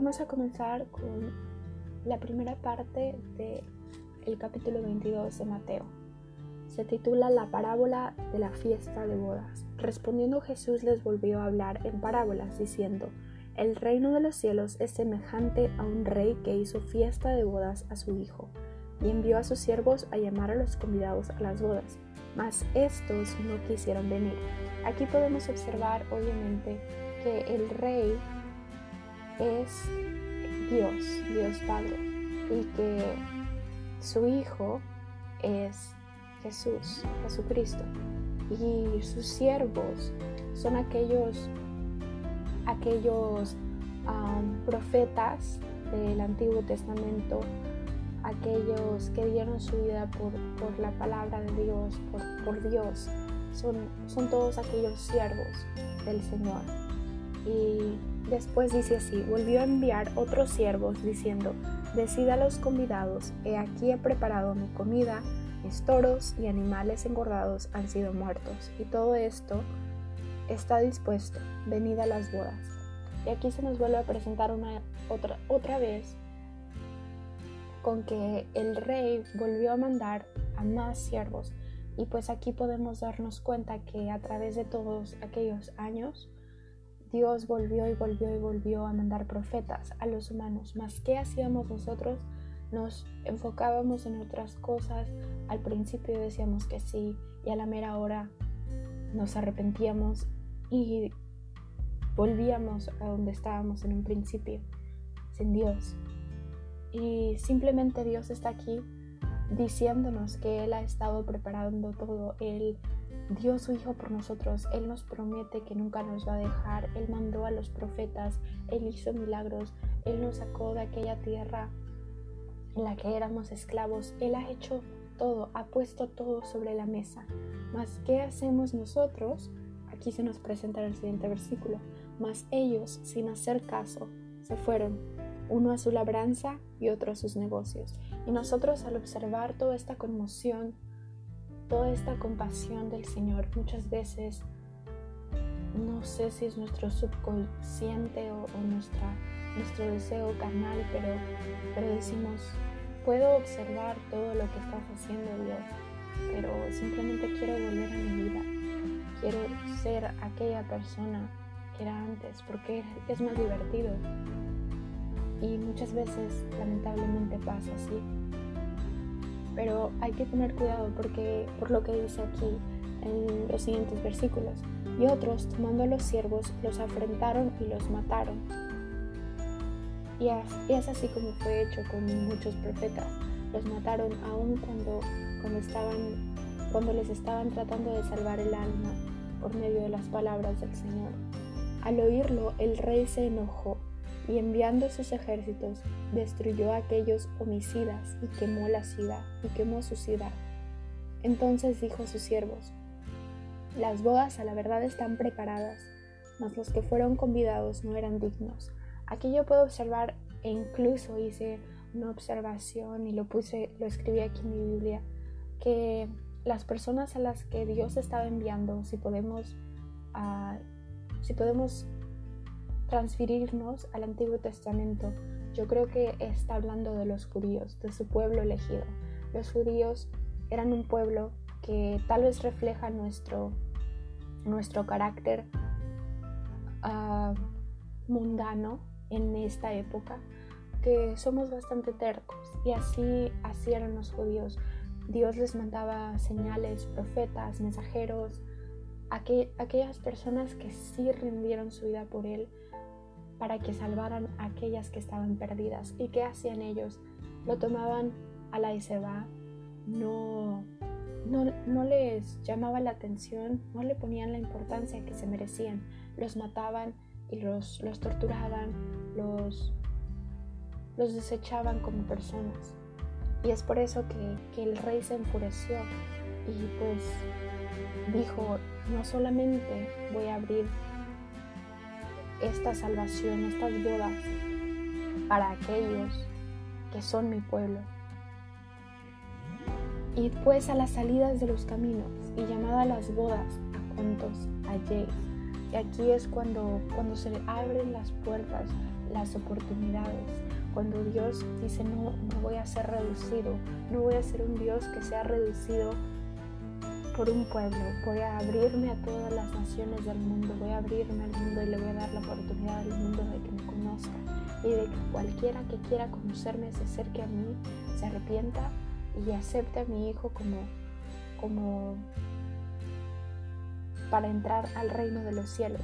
vamos a comenzar con la primera parte del capítulo 22 de Mateo. Se titula La parábola de la fiesta de bodas. Respondiendo Jesús les volvió a hablar en parábolas, diciendo, El reino de los cielos es semejante a un rey que hizo fiesta de bodas a su hijo, y envió a sus siervos a llamar a los convidados a las bodas, mas estos no quisieron venir. Aquí podemos observar, obviamente, que el rey es Dios, Dios Padre, y que su Hijo es Jesús, Jesucristo. Y sus siervos son aquellos, aquellos profetas del Antiguo Testamento, aquellos que dieron su vida por, por la palabra de Dios, por, por Dios. Son, son todos aquellos siervos del Señor. Y Después dice así, volvió a enviar otros siervos diciendo, decida a los convidados, he aquí he preparado mi comida, mis toros y animales engordados han sido muertos, y todo esto está dispuesto, venid a las bodas. Y aquí se nos vuelve a presentar una otra, otra vez con que el rey volvió a mandar a más siervos. Y pues aquí podemos darnos cuenta que a través de todos aquellos años, Dios volvió y volvió y volvió a mandar profetas a los humanos. Mas ¿qué hacíamos nosotros? Nos enfocábamos en otras cosas. Al principio decíamos que sí y a la mera hora nos arrepentíamos y volvíamos a donde estábamos en un principio, sin Dios. Y simplemente Dios está aquí diciéndonos que Él ha estado preparando todo. Él dio su Hijo por nosotros. Él nos promete que nunca nos va a dejar. Él mandó a los profetas. Él hizo milagros. Él nos sacó de aquella tierra en la que éramos esclavos. Él ha hecho todo, ha puesto todo sobre la mesa. Mas, ¿qué hacemos nosotros? Aquí se nos presenta el siguiente versículo. Mas ellos, sin hacer caso, se fueron, uno a su labranza y otro a sus negocios. Y nosotros al observar toda esta conmoción, toda esta compasión del Señor, muchas veces no sé si es nuestro subconsciente o, nuestra, nuestro deseo carnal, pero, pero decimos, puedo observar todo lo que estás haciendo Dios, pero simplemente quiero volver a mi vida, quiero ser aquella persona que era antes, porque es más divertido, y muchas veces lamentablemente pasa así. Pero hay que tener cuidado porque por lo que dice aquí en los siguientes versículos. Y otros, tomando a los siervos, los afrentaron y los mataron. Y es así como fue hecho con muchos profetas. Los mataron aún cuando, cuando, estaban, cuando les estaban tratando de salvar el alma por medio de las palabras del Señor. Al oírlo, el rey se enojó y enviando sus ejércitos destruyó a aquellos homicidas y quemó la ciudad y quemó su ciudad. Entonces dijo a sus siervos, las bodas a la verdad están preparadas, mas los que fueron convidados no eran dignos. Aquí yo puedo observar e incluso hice una observación y lo puse, lo escribí aquí en mi Biblia, que las personas a las que Dios estaba enviando, si podemos, uh, si podemos transferirnos al Antiguo Testamento, yo creo que está hablando de los judíos, de su pueblo elegido. Los judíos eran un pueblo que tal vez refleja nuestro, nuestro carácter ah, mundano en esta época, que somos bastante tercos y así, así eran los judíos. Dios les mandaba señales, profetas, mensajeros, aquellas personas que sí rindieron su vida por Él para que salvaran a aquellas que estaban perdidas. ¿Y qué hacían ellos? Lo tomaban a la y no, no, no les llamaba la atención, no le ponían la importancia que se merecían. Los mataban y los, los torturaban, los, los desechaban como personas. Y es por eso que, que el rey se enfureció y pues dijo, no solamente voy a abrir esta salvación, estas bodas para aquellos que son mi pueblo. Y pues a las salidas de los caminos y llamada a las bodas a cuantos halléis. Y aquí es cuando, cuando se abren las puertas, las oportunidades. Cuando Dios dice, no, no voy a ser reducido, no voy a ser un Dios que sea reducido por un pueblo, voy a abrirme a todas las naciones del mundo, voy a abrirme al mundo y le voy a dar la oportunidad al mundo de que me conozca y de que cualquiera que quiera conocerme se acerque a mí, se arrepienta y acepte a mi hijo como, como para entrar al reino de los cielos.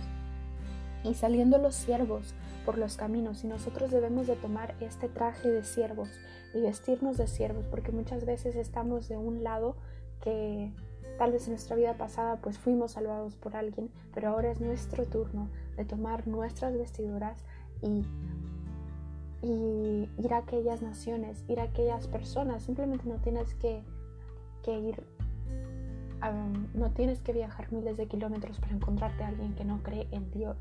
Y saliendo los siervos por los caminos, y nosotros debemos de tomar este traje de siervos y vestirnos de siervos, porque muchas veces estamos de un lado que tal vez en nuestra vida pasada pues fuimos salvados por alguien, pero ahora es nuestro turno de tomar nuestras vestiduras y, y ir a aquellas naciones, ir a aquellas personas, simplemente no tienes que, que ir no tienes que viajar miles de kilómetros para encontrarte a alguien que no cree en Dios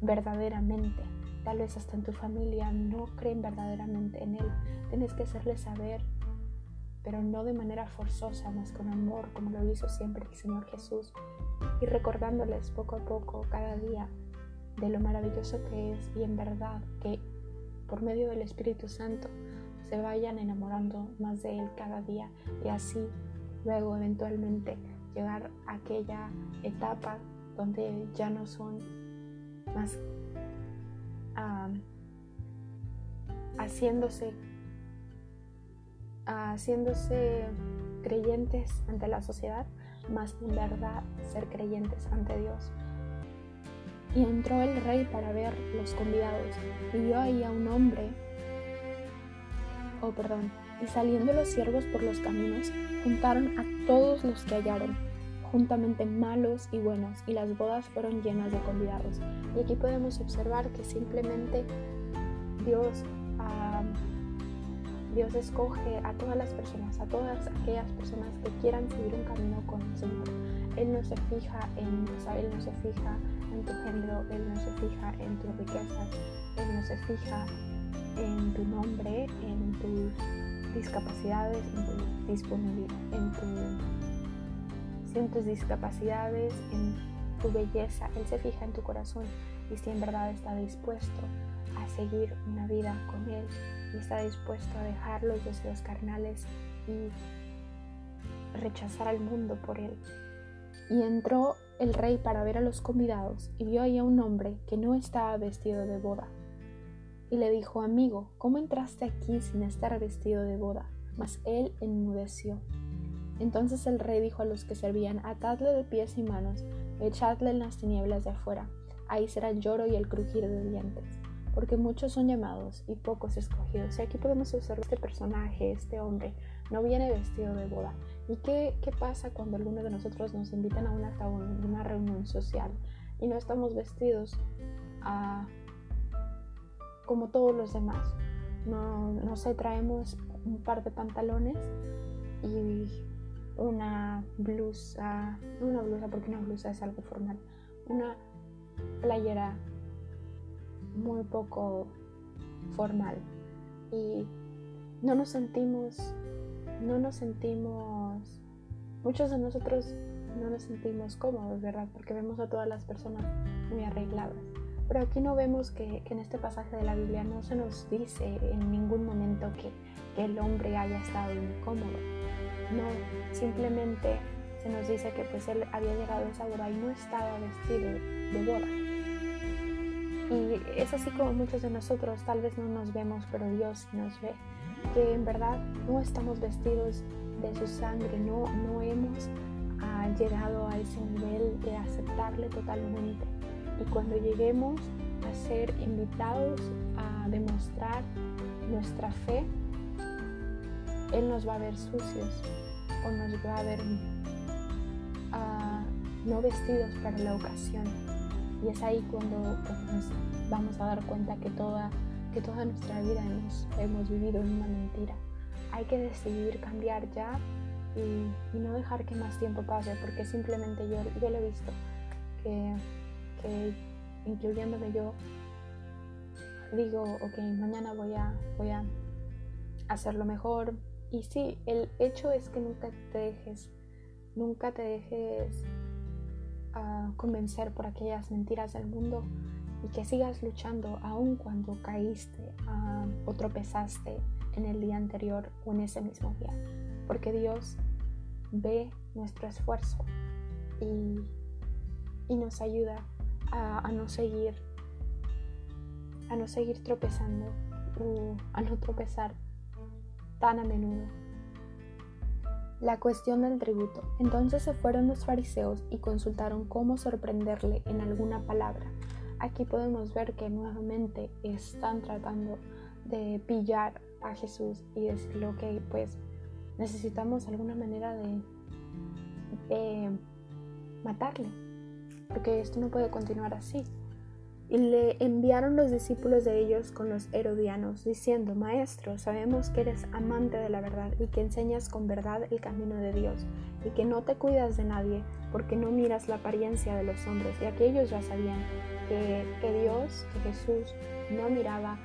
verdaderamente. Tal vez hasta en tu familia no creen verdaderamente en Él. Tienes que hacerle saber, pero no de manera forzosa, más con amor, como lo hizo siempre el Señor Jesús. Y recordándoles poco a poco, cada día, de lo maravilloso que es y en verdad que por medio del Espíritu Santo se vayan enamorando más de Él cada día y así luego eventualmente llegar a aquella etapa donde ya no son más haciéndose haciéndose creyentes ante la sociedad, más en verdad ser creyentes ante Dios. Y entró el rey para ver los convidados y vio ahí a un hombre, oh perdón, y saliendo los siervos por los caminos, juntaron a todos los que hallaron, juntamente malos y buenos, y las bodas fueron llenas de convidados. Y aquí podemos observar que simplemente Dios, Dios escoge a todas las personas, a todas aquellas personas que quieran seguir un camino con el Señor. Él no se fija en, Él no se fija en tu género, Él no se fija en tus riquezas, Él no se fija en tu nombre, en tus discapacidades, en tu disponibilidad, en, tu, en tus discapacidades, en tu belleza. Él se fija en tu corazón y si en verdad está dispuesto a seguir una vida con Él y está dispuesto a dejar los deseos carnales y rechazar al mundo por Él. Y entró el rey para ver a los convidados y vio ahí a un hombre que no estaba vestido de boda y le dijo, amigo, ¿cómo entraste aquí sin estar vestido de boda? Mas él enmudeció. Entonces el rey dijo a los que servían, atadle de pies y manos, echadle en las tinieblas de afuera, ahí será el lloro y el crujir de dientes, porque muchos son llamados y pocos escogidos. Y aquí podemos observar este personaje, este hombre, no viene vestido de boda. ¿Y qué, qué pasa cuando alguno de nosotros nos invitan a una, una reunión social y no estamos vestidos a como todos los demás. No, no sé, traemos un par de pantalones y una blusa, una blusa porque una blusa es algo formal, una playera muy poco formal y no nos sentimos, no nos sentimos, muchos de nosotros no nos sentimos cómodos, ¿verdad? Porque vemos a todas las personas muy arregladas. Pero aquí no vemos que, en este pasaje de la Biblia no se nos dice en ningún momento que, el hombre haya estado incómodo. No, simplemente se nos dice que pues él había llegado a esa boda y no estaba vestido de boda. Y es así como muchos de nosotros tal vez no nos vemos, pero Dios nos ve. Que en verdad no estamos vestidos de su sangre, no, no hemos ah, llegado a ese nivel de aceptarle totalmente y cuando lleguemos a ser invitados a demostrar nuestra fe, Él nos va a ver sucios o nos va a ver ah, no vestidos para la ocasión. Y es ahí cuando pues, nos vamos a dar cuenta que toda, que toda nuestra vida hemos, vivido en una mentira. Hay que decidir cambiar ya y, no dejar que más tiempo pase, porque simplemente yo, yo lo he visto, que incluyéndome yo, digo, ok, mañana voy a, voy a hacerlo mejor. Y sí, el hecho es que nunca te dejes, nunca te dejes ah, convencer por aquellas mentiras del mundo y que sigas luchando aun cuando caíste ah, o tropezaste en el día anterior o en ese mismo día, porque Dios ve nuestro esfuerzo y, nos ayuda a, no seguir a no seguir tropezando o a no tropezar tan a menudo. La cuestión del tributo. Entonces se fueron los fariseos y consultaron cómo sorprenderle en alguna palabra. Aquí podemos ver que nuevamente están tratando de pillar a Jesús y decirle, que pues necesitamos alguna manera de, matarle, porque esto no puede continuar así. Y le enviaron los discípulos de ellos con los herodianos, diciendo, Maestro, sabemos que eres amante de la verdad y que enseñas con verdad el camino de Dios, y que no te cuidas de nadie, porque no miras la apariencia de los hombres. Y aquellos ya sabían que, Dios, que Jesús, no miraba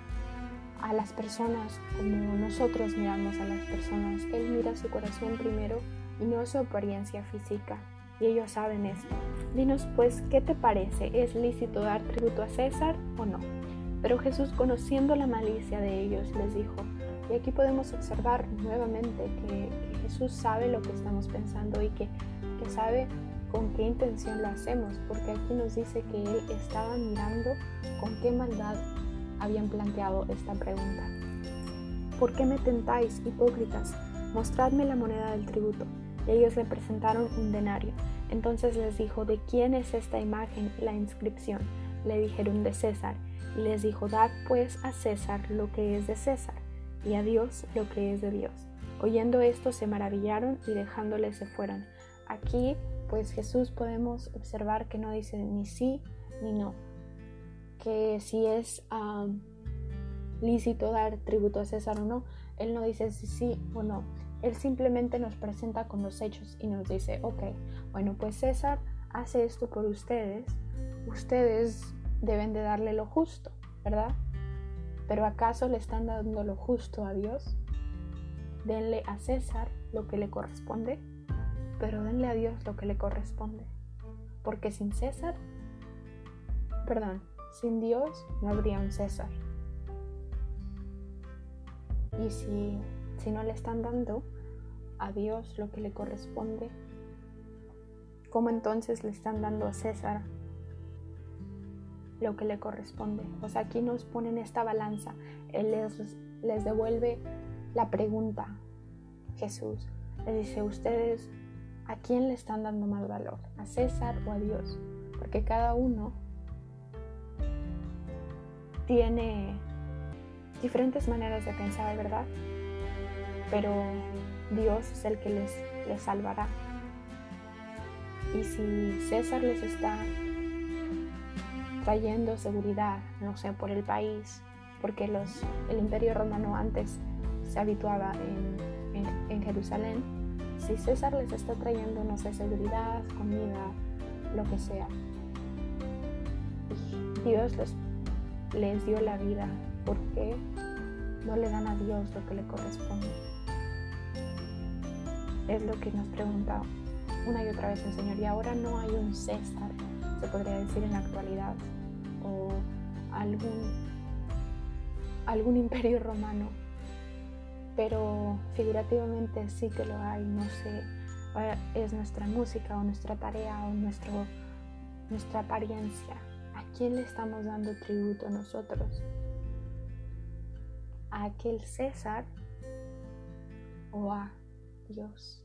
a las personas como nosotros miramos a las personas. Él mira su corazón primero y no su apariencia física. Y ellos saben esto. Dinos pues, ¿qué te parece? ¿Es lícito dar tributo a César o no? Pero Jesús, conociendo la malicia de ellos, les dijo, y aquí podemos observar nuevamente que, Jesús sabe lo que estamos pensando y que, que sabe con qué intención lo hacemos, porque aquí nos dice que Él estaba mirando con qué maldad habían planteado esta pregunta. ¿Por qué me tentáis, hipócritas? Mostradme la moneda del tributo. Y ellos le presentaron un denario. Entonces les dijo, ¿de quién es esta imagen, la inscripción? Le dijeron, de César. Y les dijo, dad pues a César lo que es de César, y a Dios lo que es de Dios. Oyendo esto se maravillaron y dejándole se fueron. Aquí, pues Jesús podemos observar que no dice ni sí ni no, que si es lícito dar tributo a César o no, él no dice si sí o no. Él simplemente nos presenta con los hechos y nos dice, ok, bueno, pues César hace esto por ustedes, ustedes deben de darle lo justo, ¿verdad? Pero ¿acaso le están dando lo justo a Dios? Denle a César lo que le corresponde, pero denle a Dios lo que le corresponde. Porque sin César, perdón, sin Dios no habría un César. Y si, si no le están dando a Dios lo que le corresponde, ¿cómo entonces le están dando a César lo que le corresponde? O sea, aquí nos ponen esta balanza. Él les, les devuelve la pregunta, Jesús. Le dice, ustedes, ¿a quién le están dando más valor? ¿A César o a Dios? Porque cada uno tiene diferentes maneras de pensar, ¿verdad? Pero Dios es el que les, les salvará. Y si César les está trayendo seguridad, no sé, por el país, porque los, el imperio romano antes se habituaba en, en, Jerusalén, si César les está trayendo, no sé, seguridad, comida, lo que sea, Dios les les dio la vida, ¿por qué no le dan a Dios lo que le corresponde? Es lo que nos pregunta una y otra vez el Señor. Y ahora no hay un César, se podría decir en la actualidad, o algún, algún imperio romano, pero figurativamente sí que lo hay, no sé, es nuestra música o nuestra tarea o nuestro, nuestra apariencia ¿A quién le estamos dando tributo nosotros? ¿A aquel César o a Dios?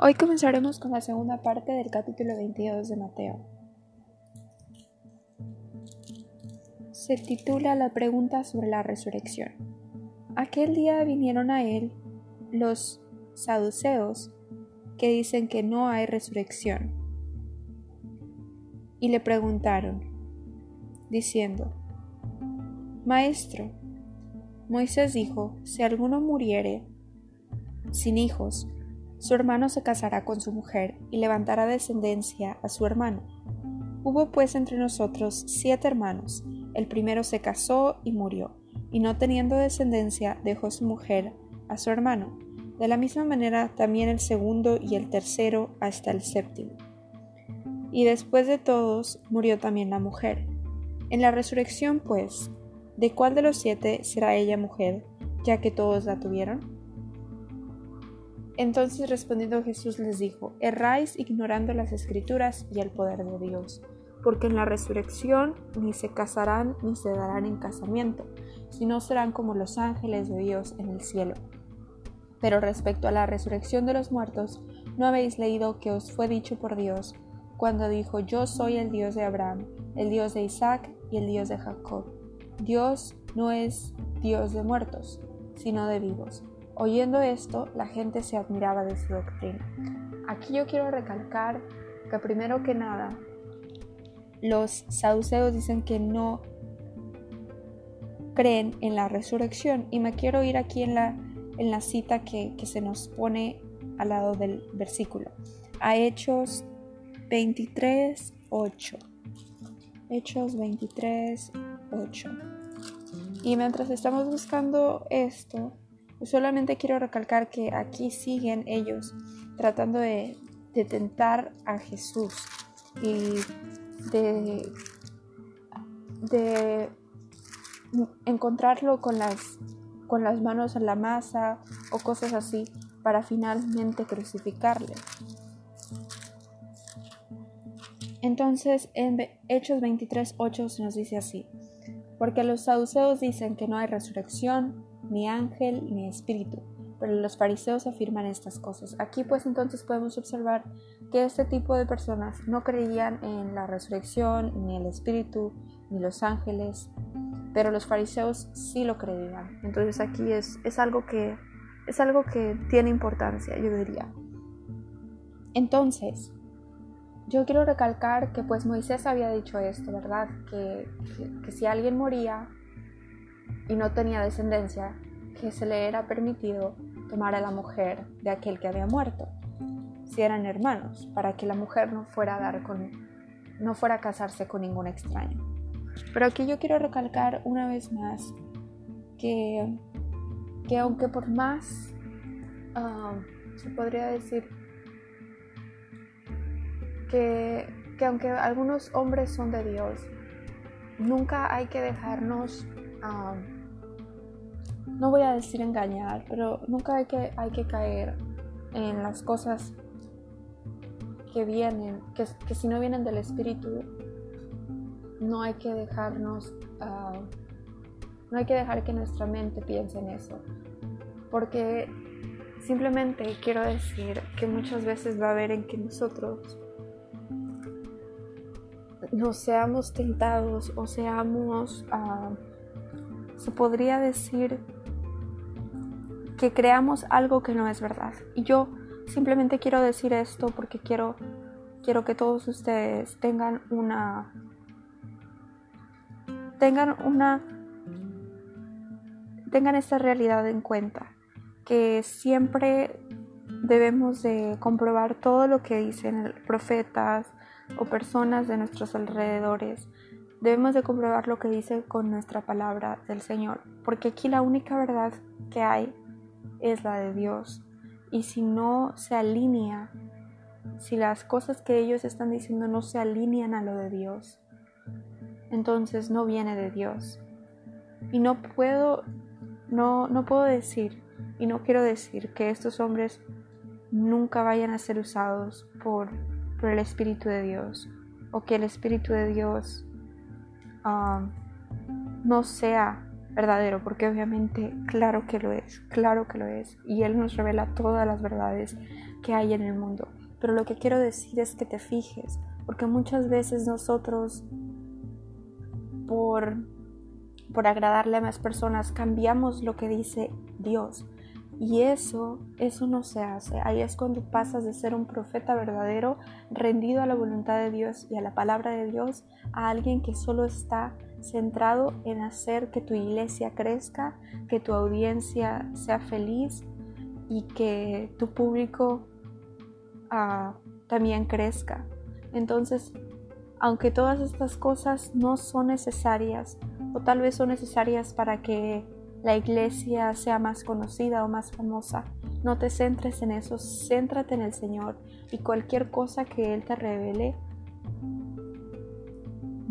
Hoy comenzaremos con la segunda parte del capítulo 22 de Mateo. se titula La pregunta sobre la resurrección. Aquel día vinieron a él los saduceos que dicen que no hay resurrección y le preguntaron, diciendo, Maestro, Moisés dijo, si alguno muriere sin hijos, su hermano se casará con su mujer y levantará descendencia a su hermano. Hubo pues entre nosotros siete hermanos, el primero se casó y murió, y no teniendo descendencia dejó su mujer a su hermano. De la misma manera también el segundo y el tercero hasta el séptimo. Y después de todos murió también la mujer. En la resurrección, pues, ¿de cuál de los siete será ella mujer, ya que todos la tuvieron? Entonces respondiendo Jesús les dijo, erráis ignorando las escrituras y el poder de Dios porque en la resurrección ni se casarán ni se darán en casamiento, sino serán como los ángeles de Dios en el cielo. Pero respecto a la resurrección de los muertos, ¿no habéis leído que os fue dicho por Dios cuando dijo, Yo soy el Dios de Abraham, el Dios de Isaac y el Dios de Jacob? Dios no es Dios de muertos, sino de vivos. Oyendo esto, la gente se admiraba de su doctrina. Aquí yo quiero recalcar que primero que nada, los saduceos dicen que no creen en la resurrección y me quiero ir aquí en la, en la cita que, que se nos pone al lado del versículo. A Hechos 23, 8. Hechos 23, 8. Y mientras estamos buscando esto, solamente quiero recalcar que aquí siguen ellos tratando de, de tentar a Jesús y de, de encontrarlo con las, con las manos en la masa o cosas así para finalmente crucificarle. Entonces en Hechos 23.8 se nos dice así, porque los saduceos dicen que no hay resurrección, ni ángel, ni espíritu, pero los fariseos afirman estas cosas. Aquí pues entonces podemos observar que este tipo de personas no creían en la resurrección, ni el espíritu, ni los ángeles, pero los fariseos sí lo creían. Entonces aquí es, es, algo, que, es algo que tiene importancia, yo diría. Entonces, yo quiero recalcar que pues Moisés había dicho esto, ¿verdad? Que, que si alguien moría y no tenía descendencia, que se le era permitido tomar a la mujer de aquel que había muerto, si eran hermanos, para que la mujer no fuera a dar con no fuera a casarse con ningún extraño. Pero aquí yo quiero recalcar una vez más que, que aunque por más ah, se podría decir que, que aunque algunos hombres son de Dios, nunca hay que dejarnos ah, no voy a decir engañar, pero nunca hay que, hay que caer en las cosas que vienen, que, si no vienen del Espíritu, no hay que dejarnos, ah, no hay que dejar que nuestra mente piense en eso. Porque simplemente quiero decir que muchas veces va a haber en que nosotros no seamos tentados o seamos, ah, se podría decir, que creamos algo que no es verdad. Y yo simplemente quiero decir esto porque quiero, quiero que todos ustedes tengan una tengan una tengan esta realidad en cuenta que siempre debemos de comprobar todo lo que dicen profetas o personas de nuestros alrededores debemos de comprobar lo que dice con nuestra palabra del Señor porque aquí la única verdad que hay es la de Dios. Y si no se alinea, si las cosas que ellos están diciendo no se alinean a lo de Dios, entonces no viene de Dios. Y no puedo, no, no puedo decir, y no quiero decir que estos hombres nunca vayan a ser usados por, por el Espíritu de Dios, o que el Espíritu de Dios um, no sea verdadero, porque obviamente claro que lo es, claro que lo es, y Él nos revela todas las verdades que hay en el mundo. Pero lo que quiero decir es que te fijes, porque muchas veces nosotros, por, por agradarle a más personas, cambiamos lo que dice Dios. Y eso, eso no se hace. Ahí es cuando pasas de ser un profeta verdadero, rendido a la voluntad de Dios y a la palabra de Dios, a alguien que solo está centrado en hacer que tu iglesia crezca, que tu audiencia sea feliz y que tu público ah, también crezca. Entonces, aunque todas estas cosas no son necesarias o tal vez son necesarias para que la iglesia sea más conocida o más famosa. No te centres en eso, céntrate en el Señor y cualquier cosa que Él te revele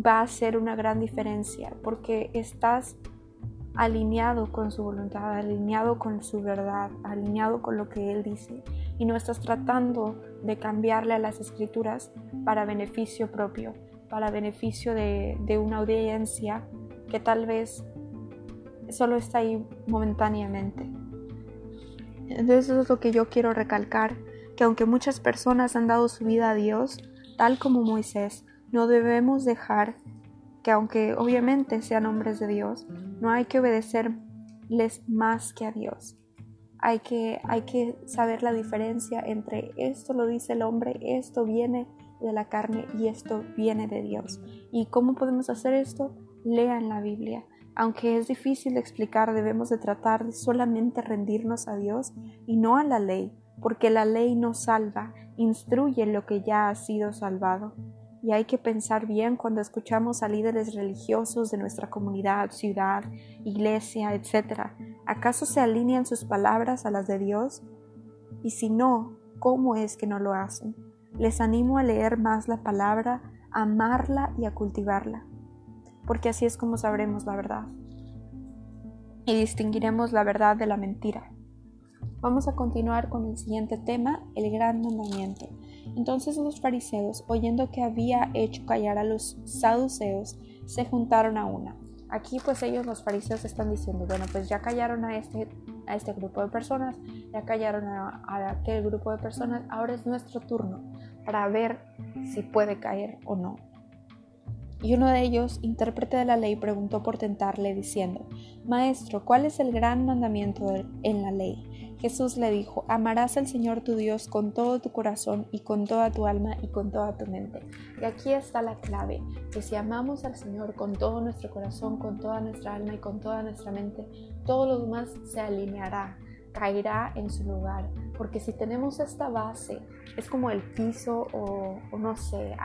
va a hacer una gran diferencia porque estás alineado con su voluntad, alineado con su verdad, alineado con lo que Él dice y no estás tratando de cambiarle a las escrituras para beneficio propio, para beneficio de, de una audiencia que tal vez solo está ahí momentáneamente. Entonces eso es lo que yo quiero recalcar, que aunque muchas personas han dado su vida a Dios, tal como Moisés, no debemos dejar que aunque obviamente sean hombres de Dios, no hay que obedecerles más que a Dios. Hay que, hay que saber la diferencia entre esto lo dice el hombre, esto viene de la carne y esto viene de Dios. ¿Y cómo podemos hacer esto? Lean la Biblia. Aunque es difícil explicar, debemos de tratar de solamente rendirnos a Dios y no a la ley, porque la ley nos salva, instruye lo que ya ha sido salvado. Y hay que pensar bien cuando escuchamos a líderes religiosos de nuestra comunidad, ciudad, iglesia, etc. ¿Acaso se alinean sus palabras a las de Dios? Y si no, ¿cómo es que no lo hacen? Les animo a leer más la palabra, a amarla y a cultivarla, porque así es como sabremos la verdad. Y distinguiremos la verdad de la mentira. Vamos a continuar con el siguiente tema, el gran mandamiento. Entonces los fariseos, oyendo que había hecho callar a los saduceos, se juntaron a una. Aquí pues ellos los fariseos están diciendo, bueno, pues ya callaron a este, a este grupo de personas, ya callaron a, a aquel grupo de personas, ahora es nuestro turno para ver si puede caer o no. Y uno de ellos, intérprete de la ley, preguntó por tentarle, diciendo, Maestro, ¿cuál es el gran mandamiento en la ley? Jesús le dijo, amarás al Señor tu Dios con todo tu corazón y con toda tu alma y con toda tu mente. Y aquí está la clave, que si amamos al Señor con todo nuestro corazón, con toda nuestra alma y con toda nuestra mente, todo lo demás se alineará, caerá en su lugar. Porque si tenemos esta base, es como el piso o, no sé,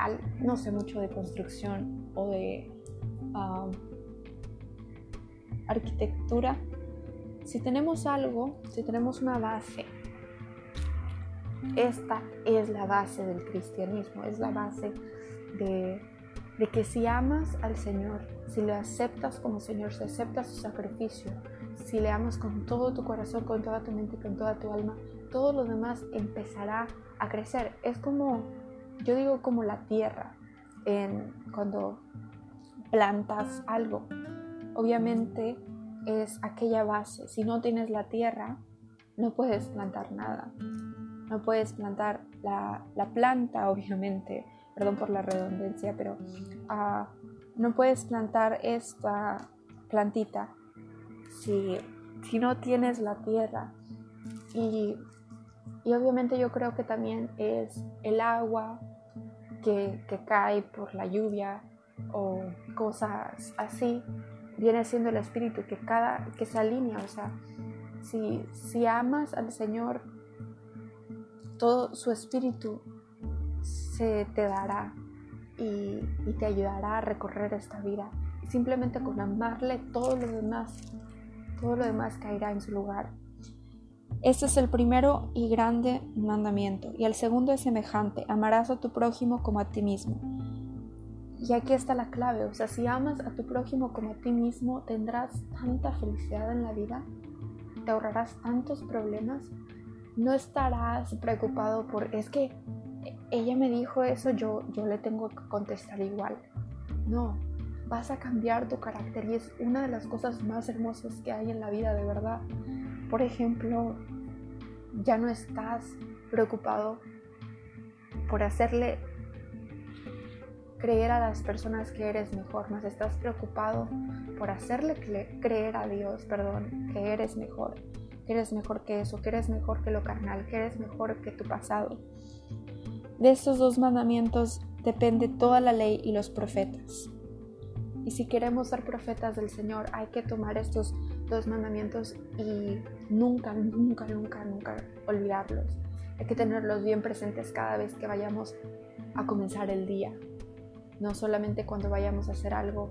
no sé mucho de construcción o de um, arquitectura, si tenemos algo, si tenemos una base, esta es la base del cristianismo, es la base de, que si amas al Señor, si le aceptas como Señor, si aceptas su sacrificio, si le amas con todo tu corazón, con toda tu mente, con toda tu alma, todo lo demás empezará a crecer. Es como, yo digo como la tierra, en, cuando plantas algo. Obviamente es aquella base. Si no tienes la tierra, no puedes plantar nada. No puedes plantar la, planta, obviamente, perdón por la redundancia, pero ah, no puedes plantar esta plantita si, si no tienes la tierra. Y, y, obviamente yo creo que también es el agua que, cae por la lluvia o cosas así viene siendo el espíritu que cada que se alinea, o sea, si, si amas al Señor, todo su espíritu se te dará y, y te ayudará a recorrer esta vida. Simplemente con amarle todo lo demás, todo lo demás caerá en su lugar. Este es el primero y grande mandamiento, y el segundo es semejante, amarás a tu prójimo como a ti mismo. Y aquí está la clave, o sea, si amas a tu prójimo como a ti mismo, tendrás tanta felicidad en la vida, te ahorrarás tantos problemas, no estarás preocupado por, es que ella me dijo eso, yo, yo le tengo que contestar igual. No, vas a cambiar tu carácter y es una de las cosas más hermosas que hay en la vida, de verdad. Por ejemplo, ya no estás preocupado por hacerle creer a las personas que eres mejor, más estás preocupado por hacerle creer a Dios, perdón, que eres mejor, que eres mejor que eso, que eres mejor que lo carnal, que eres mejor que tu pasado. De estos dos mandamientos depende toda la ley y los profetas. Y si queremos ser profetas del Señor, hay que tomar estos dos mandamientos y nunca, nunca, nunca, nunca olvidarlos. Hay que tenerlos bien presentes cada vez que vayamos a comenzar el día no solamente cuando vayamos a hacer algo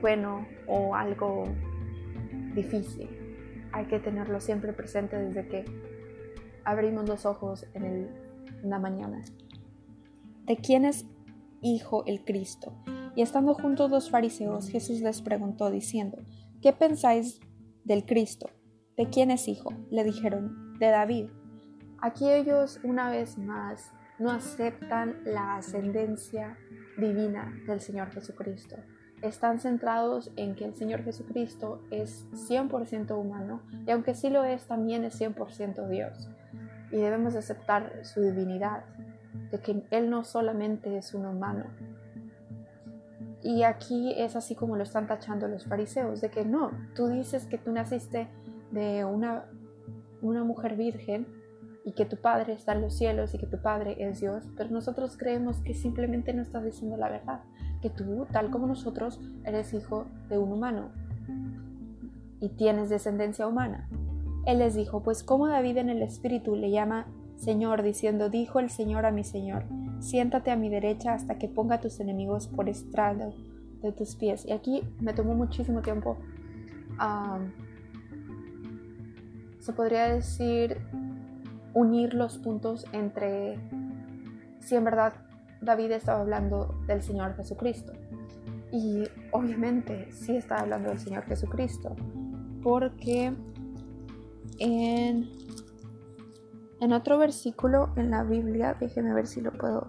bueno o algo difícil. Hay que tenerlo siempre presente desde que abrimos los ojos en la mañana. ¿De quién es hijo el Cristo? Y estando juntos los fariseos, Jesús les preguntó diciendo, ¿qué pensáis del Cristo? ¿De quién es hijo? Le dijeron, de David. Aquí ellos una vez más no aceptan la ascendencia divina del Señor Jesucristo. Están centrados en que el Señor Jesucristo es 100% humano y aunque sí lo es, también es 100% Dios. Y debemos aceptar su divinidad, de que Él no solamente es un humano. Y aquí es así como lo están tachando los fariseos, de que no, tú dices que tú naciste de una, una mujer virgen, y que tu Padre está en los cielos y que tu Padre es Dios, pero nosotros creemos que simplemente no estás diciendo la verdad, que tú, tal como nosotros, eres hijo de un humano y tienes descendencia humana. Él les dijo, pues como David en el Espíritu le llama Señor, diciendo, dijo el Señor a mi Señor, siéntate a mi derecha hasta que ponga a tus enemigos por estrado de tus pies. Y aquí me tomó muchísimo tiempo. se podría decir unir los puntos entre si en verdad David estaba hablando del Señor Jesucristo. Y obviamente sí está hablando del Señor Jesucristo, porque en, en otro versículo en la Biblia, déjeme ver si lo puedo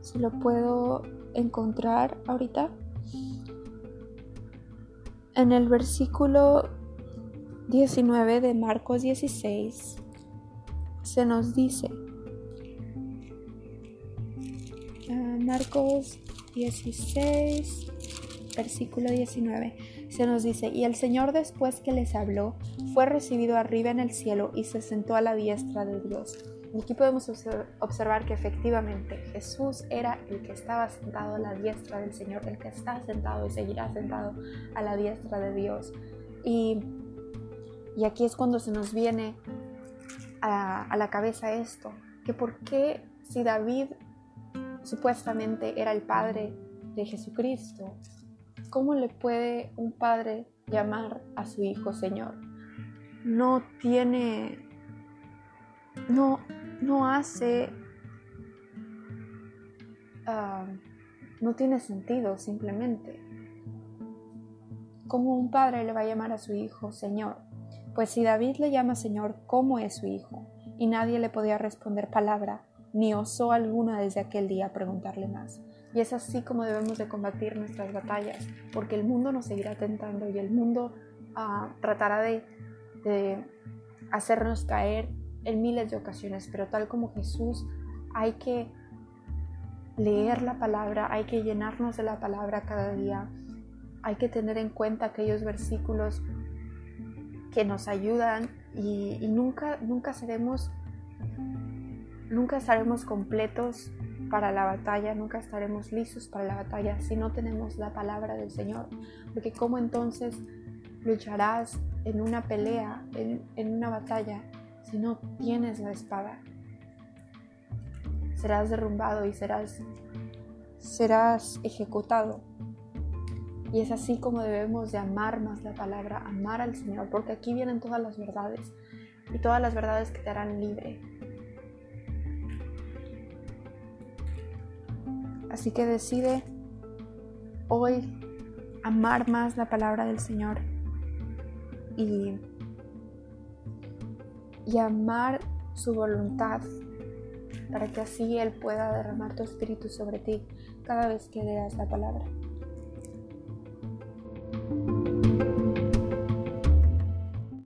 si lo puedo encontrar ahorita. En el versículo 19 de Marcos 16 se nos dice, ah, Marcos 16, versículo 19, se nos dice, y el Señor después que les habló, fue recibido arriba en el cielo y se sentó a la diestra de Dios. Y aquí podemos observar que efectivamente Jesús era el que estaba sentado a la diestra del Señor, el que está sentado y seguirá sentado a la diestra de Dios. Y y aquí es cuando se nos viene a, la cabeza esto, que por qué si David supuestamente era el padre de Jesucristo, ¿cómo le puede un padre llamar a su hijo Señor? No tiene, no, no hace, ah, no tiene sentido simplemente. ¿Cómo un padre le va a llamar a su hijo Señor? Pues si David le llama Señor, ¿cómo es su hijo? Y nadie le podía responder palabra, ni osó alguna desde aquel día preguntarle más. Y es así como debemos de combatir nuestras batallas, porque el mundo nos seguirá tentando y el mundo ah, tratará de, hacernos caer en miles de ocasiones, pero tal como Jesús hay que leer la palabra, hay que llenarnos de la palabra cada día, hay que tener en cuenta aquellos versículos que nos ayudan y, nunca, nunca seremos, nunca completos para la batalla, nunca estaremos listos para la batalla si no tenemos la palabra del Señor. Porque ¿cómo entonces lucharás en una pelea, en, en una batalla, si no tienes la espada? Serás derrumbado y serás, serás ejecutado. Y es así como debemos de amar más la palabra, amar al Señor, porque aquí vienen todas las verdades y todas las verdades que te harán libre. Así que decide hoy amar más la palabra del Señor y, y amar su voluntad para que así Él pueda derramar tu espíritu sobre ti cada vez que leas la palabra.